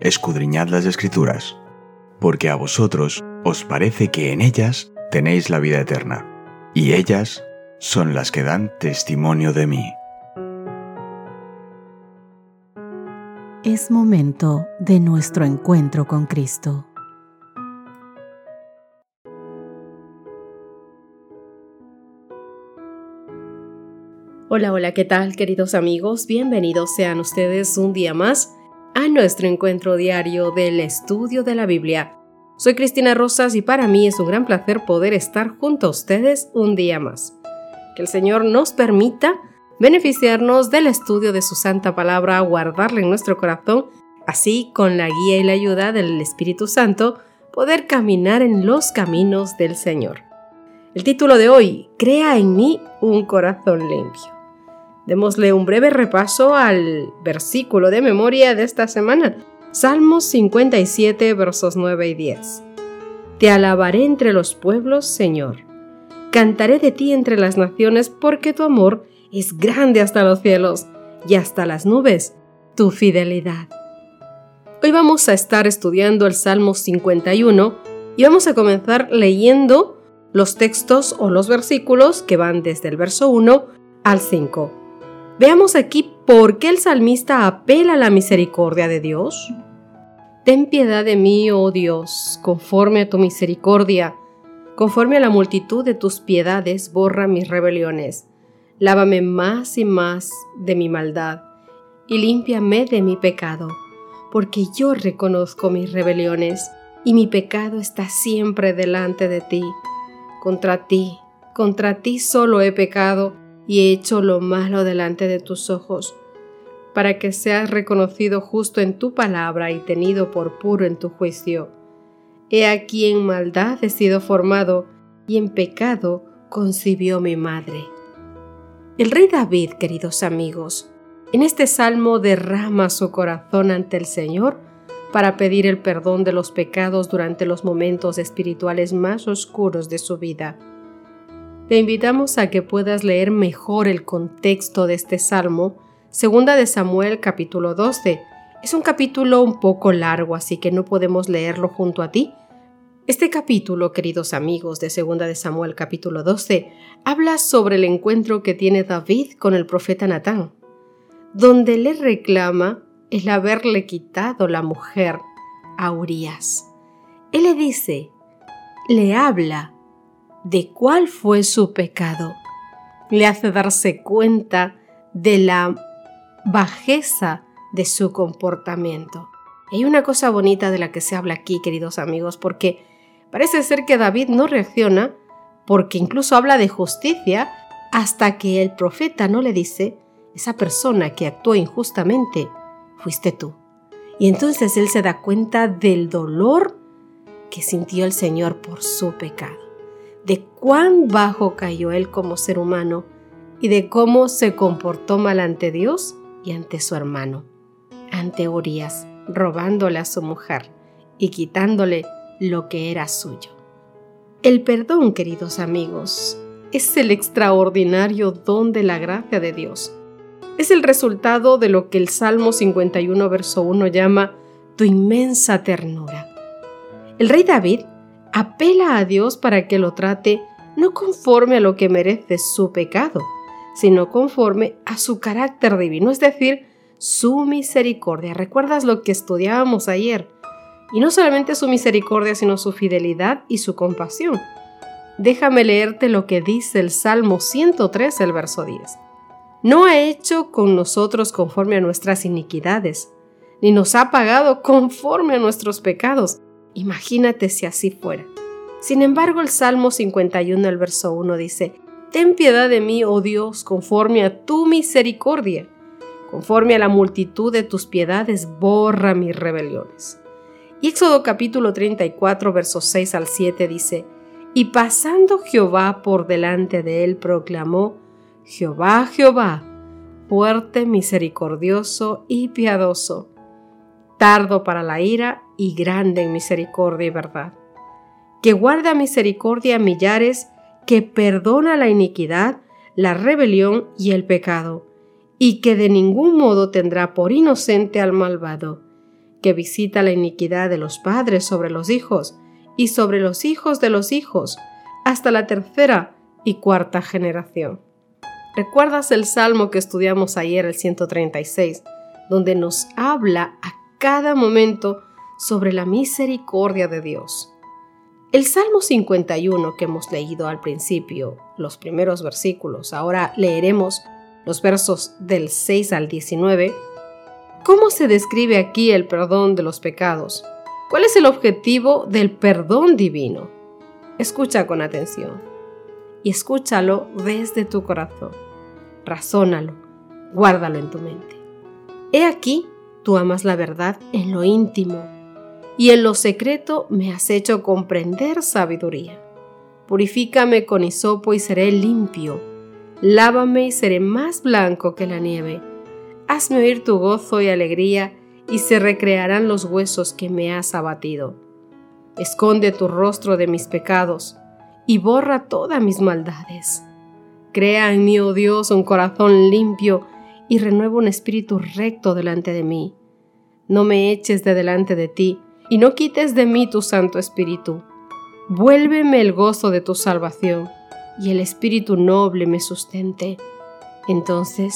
escudriñad las escrituras, porque a vosotros os parece que en ellas tenéis la vida eterna, y ellas son las que dan testimonio de mí. Es momento de nuestro encuentro con Cristo. Hola, hola, ¿qué tal queridos amigos? Bienvenidos sean ustedes un día más a nuestro encuentro diario del estudio de la Biblia. Soy Cristina Rosas y para mí es un gran placer poder estar junto a ustedes un día más. Que el Señor nos permita beneficiarnos del estudio de su santa palabra, guardarla en nuestro corazón, así con la guía y la ayuda del Espíritu Santo, poder caminar en los caminos del Señor. El título de hoy, Crea en mí un corazón limpio. Démosle un breve repaso al versículo de memoria de esta semana, Salmos 57, versos 9 y 10. Te alabaré entre los pueblos, Señor. Cantaré de ti entre las naciones porque tu amor es grande hasta los cielos y hasta las nubes, tu fidelidad. Hoy vamos a estar estudiando el Salmo 51 y vamos a comenzar leyendo los textos o los versículos que van desde el verso 1 al 5. Veamos aquí por qué el salmista apela a la misericordia de Dios. Ten piedad de mí, oh Dios, conforme a tu misericordia, conforme a la multitud de tus piedades, borra mis rebeliones. Lávame más y más de mi maldad, y límpiame de mi pecado, porque yo reconozco mis rebeliones, y mi pecado está siempre delante de ti. Contra ti, contra ti solo he pecado, y he hecho lo malo delante de tus ojos, para que seas reconocido justo en tu palabra y tenido por puro en tu juicio. He aquí en maldad he sido formado, y en pecado concibió mi madre. El rey David, queridos amigos, en este salmo derrama su corazón ante el Señor para pedir el perdón de los pecados durante los momentos espirituales más oscuros de su vida. Te invitamos a que puedas leer mejor el contexto de este salmo, segunda de Samuel capítulo 12. Es un capítulo un poco largo, así que no podemos leerlo junto a ti. Este capítulo, queridos amigos, de segunda de Samuel capítulo 12, habla sobre el encuentro que tiene David con el profeta Natán, donde le reclama el haberle quitado la mujer a Urias. Él le dice, le habla de cuál fue su pecado. Le hace darse cuenta de la bajeza de su comportamiento. hay una cosa bonita de la que se habla aquí, queridos amigos, porque parece ser que David no reacciona porque incluso habla de justicia hasta que el profeta no le dice, esa persona que actuó injustamente, fuiste tú. Y entonces él se da cuenta del dolor que sintió el Señor por su pecado de cuán bajo cayó él como ser humano y de cómo se comportó mal ante Dios y ante su hermano, ante Urias, robándole a su mujer y quitándole lo que era suyo. El perdón, queridos amigos, es el extraordinario don de la gracia de Dios. Es el resultado de lo que el Salmo 51, verso 1 llama tu inmensa ternura. El rey David apela a Dios para que lo trate no conforme a lo que merece su pecado, sino conforme a su carácter divino, es decir, su misericordia. ¿Recuerdas lo que estudiábamos ayer? Y no solamente su misericordia, sino su fidelidad y su compasión. Déjame leerte lo que dice el Salmo 103, el verso 10. No ha hecho con nosotros conforme a nuestras iniquidades, ni nos ha pagado conforme a nuestros pecados Imagínate si así fuera. Sin embargo, el Salmo 51, el verso 1 dice, Ten piedad de mí, oh Dios, conforme a tu misericordia. Conforme a la multitud de tus piedades, borra mis rebeliones. Y Éxodo capítulo 34, versos 6 al 7 dice, Y pasando Jehová por delante de él, proclamó, Jehová, Jehová, fuerte, misericordioso y piadoso, tardo para la ira y grande en misericordia y verdad, que guarda misericordia a millares, que perdona la iniquidad, la rebelión y el pecado, y que de ningún modo tendrá por inocente al malvado, que visita la iniquidad de los padres sobre los hijos y sobre los hijos de los hijos, hasta la tercera y cuarta generación. ¿Recuerdas el salmo que estudiamos ayer, el 136, donde nos habla a cada momento sobre la misericordia de Dios? El Salmo 51 que hemos leído al principio, los primeros versículos, ahora leeremos los versos del 6 al 19, ¿cómo se describe aquí el perdón de los pecados? ¿Cuál es el objetivo del perdón divino? Escucha con atención y escúchalo desde tu corazón. Razónalo, guárdalo en tu mente. He aquí, tú amas la verdad en lo íntimo y en lo secreto me has hecho comprender sabiduría. Purifícame con hisopo y seré limpio. Lávame y seré más blanco que la nieve. Hazme oír tu gozo y alegría, y se recrearán los huesos que me has abatido. Esconde tu rostro de mis pecados, y borra todas mis maldades. Crea en mí, oh Dios, un corazón limpio, y renueva un espíritu recto delante de mí. No me eches de delante de ti, y no quites de mí tu Santo Espíritu. Vuélveme el gozo de tu salvación, y el Espíritu noble me sustente. Entonces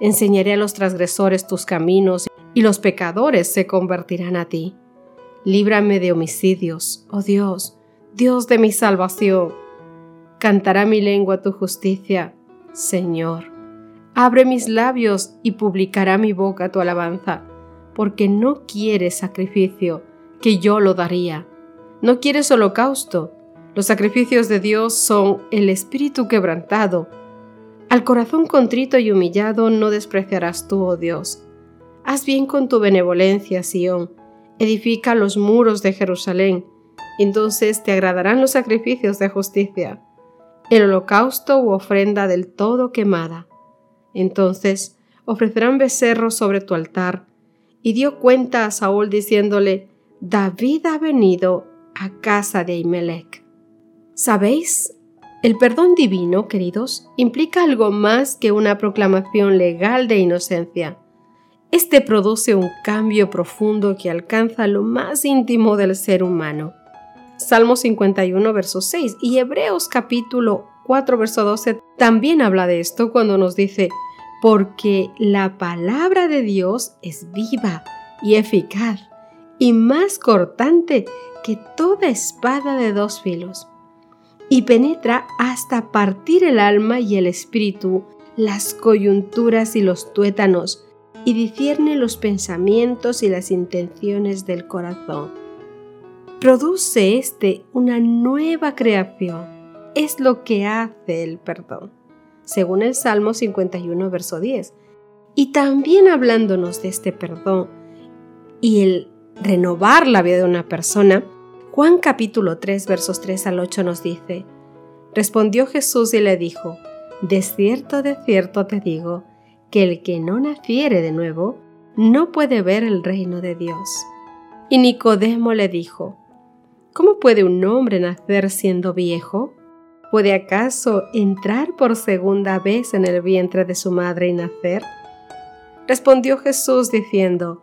enseñaré a los transgresores tus caminos, y los pecadores se convertirán a ti. Líbrame de homicidios, oh Dios, Dios de mi salvación. Cantará mi lengua tu justicia, Señor. Abre mis labios y publicará mi boca tu alabanza, porque no quieres sacrificio, que yo lo daría. No quieres holocausto. Los sacrificios de Dios son el espíritu quebrantado. Al corazón contrito y humillado no despreciarás tú, oh Dios. Haz bien con tu benevolencia, Sión. Edifica los muros de Jerusalén. Entonces te agradarán los sacrificios de justicia, el holocausto u ofrenda del todo quemada. Entonces ofrecerán becerros sobre tu altar. Y dio cuenta a Saúl diciéndole, David ha venido a casa de Imelec. ¿Sabéis? El perdón divino, queridos, implica algo más que una proclamación legal de inocencia. Este produce un cambio profundo que alcanza lo más íntimo del ser humano. Salmo 51, verso 6 y Hebreos capítulo 4, verso 12 también habla de esto cuando nos dice, porque la palabra de Dios es viva y eficaz y más cortante que toda espada de dos filos, y penetra hasta partir el alma y el espíritu, las coyunturas y los tuétanos, y discierne los pensamientos y las intenciones del corazón. Produce este una nueva creación. Es lo que hace el perdón, según el Salmo 51, verso 10. Y también hablándonos de este perdón y el renovar la vida de una persona, Juan capítulo 3 versos 3 al 8 nos dice, Respondió Jesús y le dijo, De cierto, de cierto te digo, que el que no naciere de nuevo, no puede ver el reino de Dios. Y Nicodemo le dijo, ¿Cómo puede un hombre nacer siendo viejo? ¿Puede acaso entrar por segunda vez en el vientre de su madre y nacer? Respondió Jesús diciendo,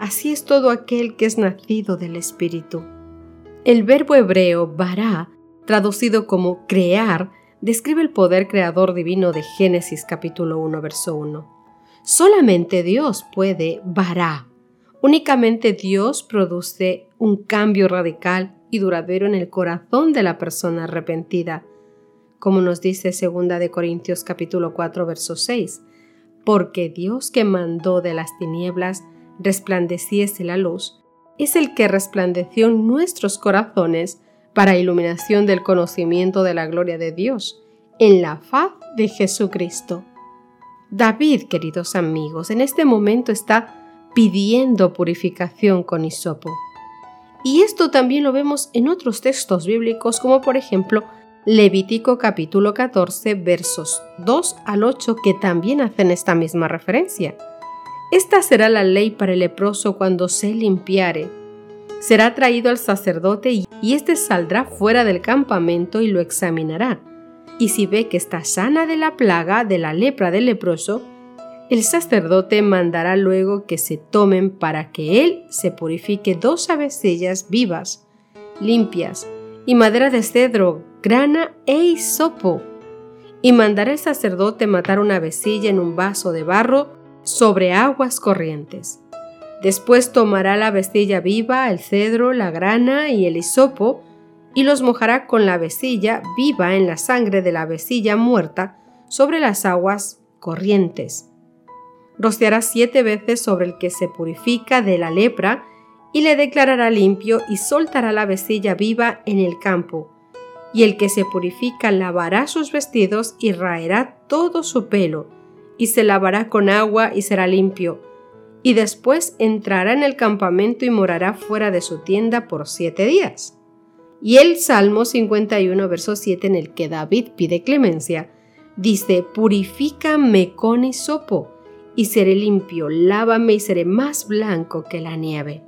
Así es todo aquel que es nacido del Espíritu. El verbo hebreo bará, traducido como crear, describe el poder creador divino de Génesis capítulo 1, verso 1. Solamente Dios puede bará. Únicamente Dios produce un cambio radical y duradero en el corazón de la persona arrepentida, como nos dice 2 de Corintios capítulo 4 verso 6, porque Dios que mandó de las tinieblas resplandeciese la luz, es el que resplandeció nuestros corazones para iluminación del conocimiento de la gloria de Dios, en la faz de Jesucristo. David, queridos amigos, en este momento está pidiendo purificación con hisopo. Y esto también lo vemos en otros textos bíblicos, como por ejemplo Levítico capítulo 14 versos 2 al 8, que también hacen esta misma referencia. Esta será la ley para el leproso cuando se limpiare. Será traído al sacerdote y éste saldrá fuera del campamento y lo examinará. Y si ve que está sana de la plaga de la lepra del leproso, el sacerdote mandará luego que se tomen para que él se purifique dos avecillas vivas, limpias, y madera de cedro, grana e hisopo. Y mandará el sacerdote matar una avecilla en un vaso de barro sobre aguas corrientes. Después tomará la vestilla viva, el cedro, la grana y el hisopo, y los mojará con la vestilla viva en la sangre de la vestilla muerta sobre las aguas corrientes. Rociará siete veces sobre el que se purifica de la lepra, y le declarará limpio y soltará la vestilla viva en el campo. Y el que se purifica lavará sus vestidos y raerá todo su pelo, y se lavará con agua y será limpio, y después entrará en el campamento y morará fuera de su tienda por siete días. Y el Salmo 51, verso 7, en el que David pide clemencia, dice, Purifícame con hisopo, y seré limpio, lávame y seré más blanco que la nieve.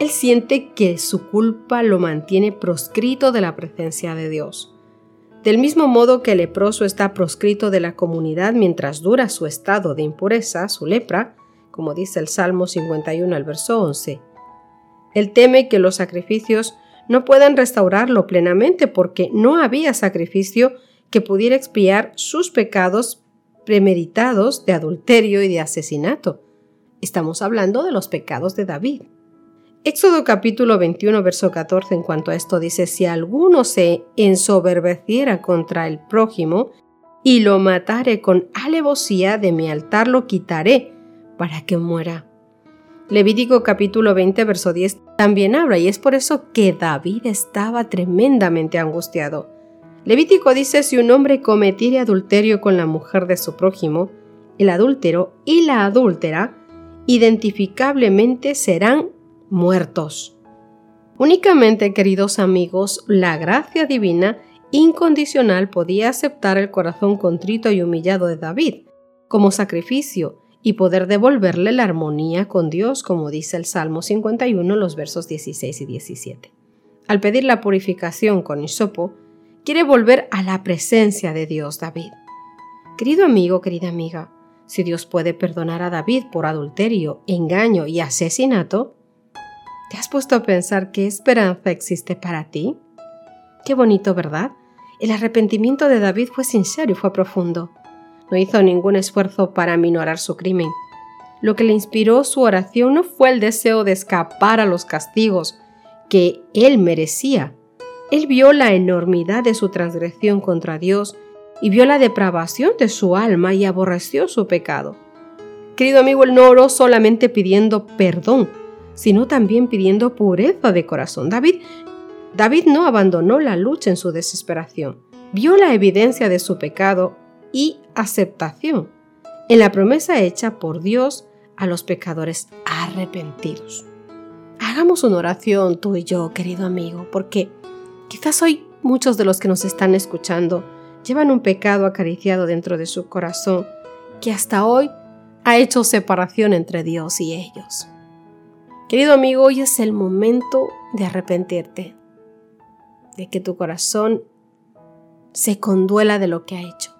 Él siente que su culpa lo mantiene proscrito de la presencia de Dios. Del mismo modo que el leproso está proscrito de la comunidad mientras dura su estado de impureza, su lepra, como dice el Salmo 51 al verso 11. Él teme que los sacrificios no puedan restaurarlo plenamente porque no había sacrificio que pudiera expiar sus pecados premeditados de adulterio y de asesinato. Estamos hablando de los pecados de David. Éxodo capítulo 21, verso 14 en cuanto a esto dice, si alguno se ensoberbeciera contra el prójimo y lo matare con alevosía, de mi altar lo quitaré para que muera. Levítico capítulo 20, verso 10 también habla y es por eso que David estaba tremendamente angustiado. Levítico dice, si un hombre cometiere adulterio con la mujer de su prójimo, el adúltero y la adúltera identificablemente serán muertos. Únicamente, queridos amigos, la gracia divina incondicional podía aceptar el corazón contrito y humillado de David como sacrificio y poder devolverle la armonía con Dios, como dice el Salmo 51, los versos 16 y 17. Al pedir la purificación con hisopo, quiere volver a la presencia de Dios David. Querido amigo, querida amiga, si Dios puede perdonar a David por adulterio, engaño y asesinato, ¿Te has puesto a pensar qué esperanza existe para ti? Qué bonito, ¿verdad? El arrepentimiento de David fue sincero y fue profundo. No hizo ningún esfuerzo para minorar su crimen. Lo que le inspiró su oración no fue el deseo de escapar a los castigos que él merecía. Él vio la enormidad de su transgresión contra Dios y vio la depravación de su alma y aborreció su pecado. Querido amigo, él no oró solamente pidiendo perdón, sino también pidiendo pureza de corazón. David, David no abandonó la lucha en su desesperación, vio la evidencia de su pecado y aceptación en la promesa hecha por Dios a los pecadores arrepentidos. Hagamos una oración tú y yo, querido amigo, porque quizás hoy muchos de los que nos están escuchando llevan un pecado acariciado dentro de su corazón que hasta hoy ha hecho separación entre Dios y ellos. Querido amigo, hoy es el momento de arrepentirte, de que tu corazón se conduela de lo que ha hecho,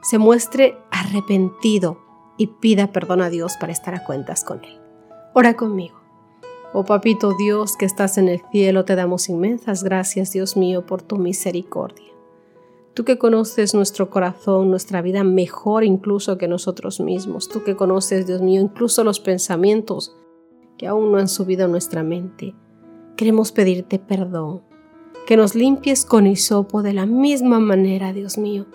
se muestre arrepentido y pida perdón a Dios para estar a cuentas con Él. Ora conmigo. Oh papito Dios que estás en el cielo, te damos inmensas gracias, Dios mío, por tu misericordia. Tú que conoces nuestro corazón, nuestra vida mejor incluso que nosotros mismos. Tú que conoces, Dios mío, incluso los pensamientos que aún no han subido a nuestra mente, queremos pedirte perdón, que nos limpies con hisopo de la misma manera, Dios mío,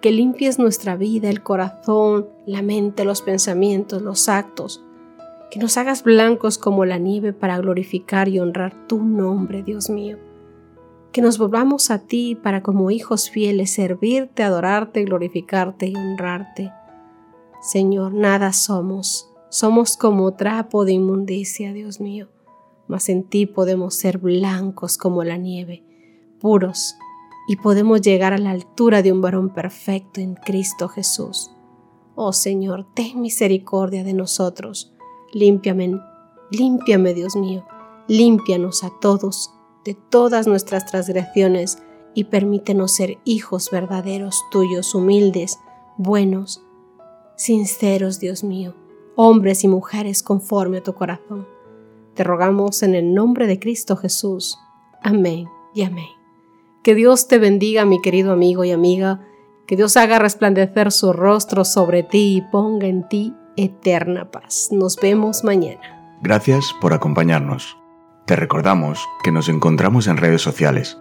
que limpies nuestra vida, el corazón, la mente, los pensamientos, los actos, que nos hagas blancos como la nieve para glorificar y honrar tu nombre, Dios mío. Que nos volvamos a ti para como hijos fieles servirte, adorarte, glorificarte y honrarte. Señor, nada somos somos como trapo de inmundicia, Dios mío. mas en ti podemos ser blancos como la nieve, puros, y podemos llegar a la altura de un varón perfecto en Cristo Jesús. Oh Señor, ten misericordia de nosotros. Límpiame, límpiame, Dios mío, límpianos a todos de todas nuestras transgresiones y permítenos ser hijos verdaderos tuyos, humildes, buenos, sinceros, Dios mío, hombres y mujeres conforme a tu corazón. Te rogamos en el nombre de Cristo Jesús. Amén y amén. Que Dios te bendiga, mi querido amigo y amiga, que Dios haga resplandecer su rostro sobre ti y ponga en ti eterna paz. Nos vemos mañana. Gracias por acompañarnos. Te recordamos que nos encontramos en redes sociales.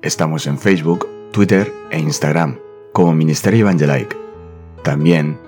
Estamos en Facebook, Twitter e Instagram como Ministerio Evangelike. También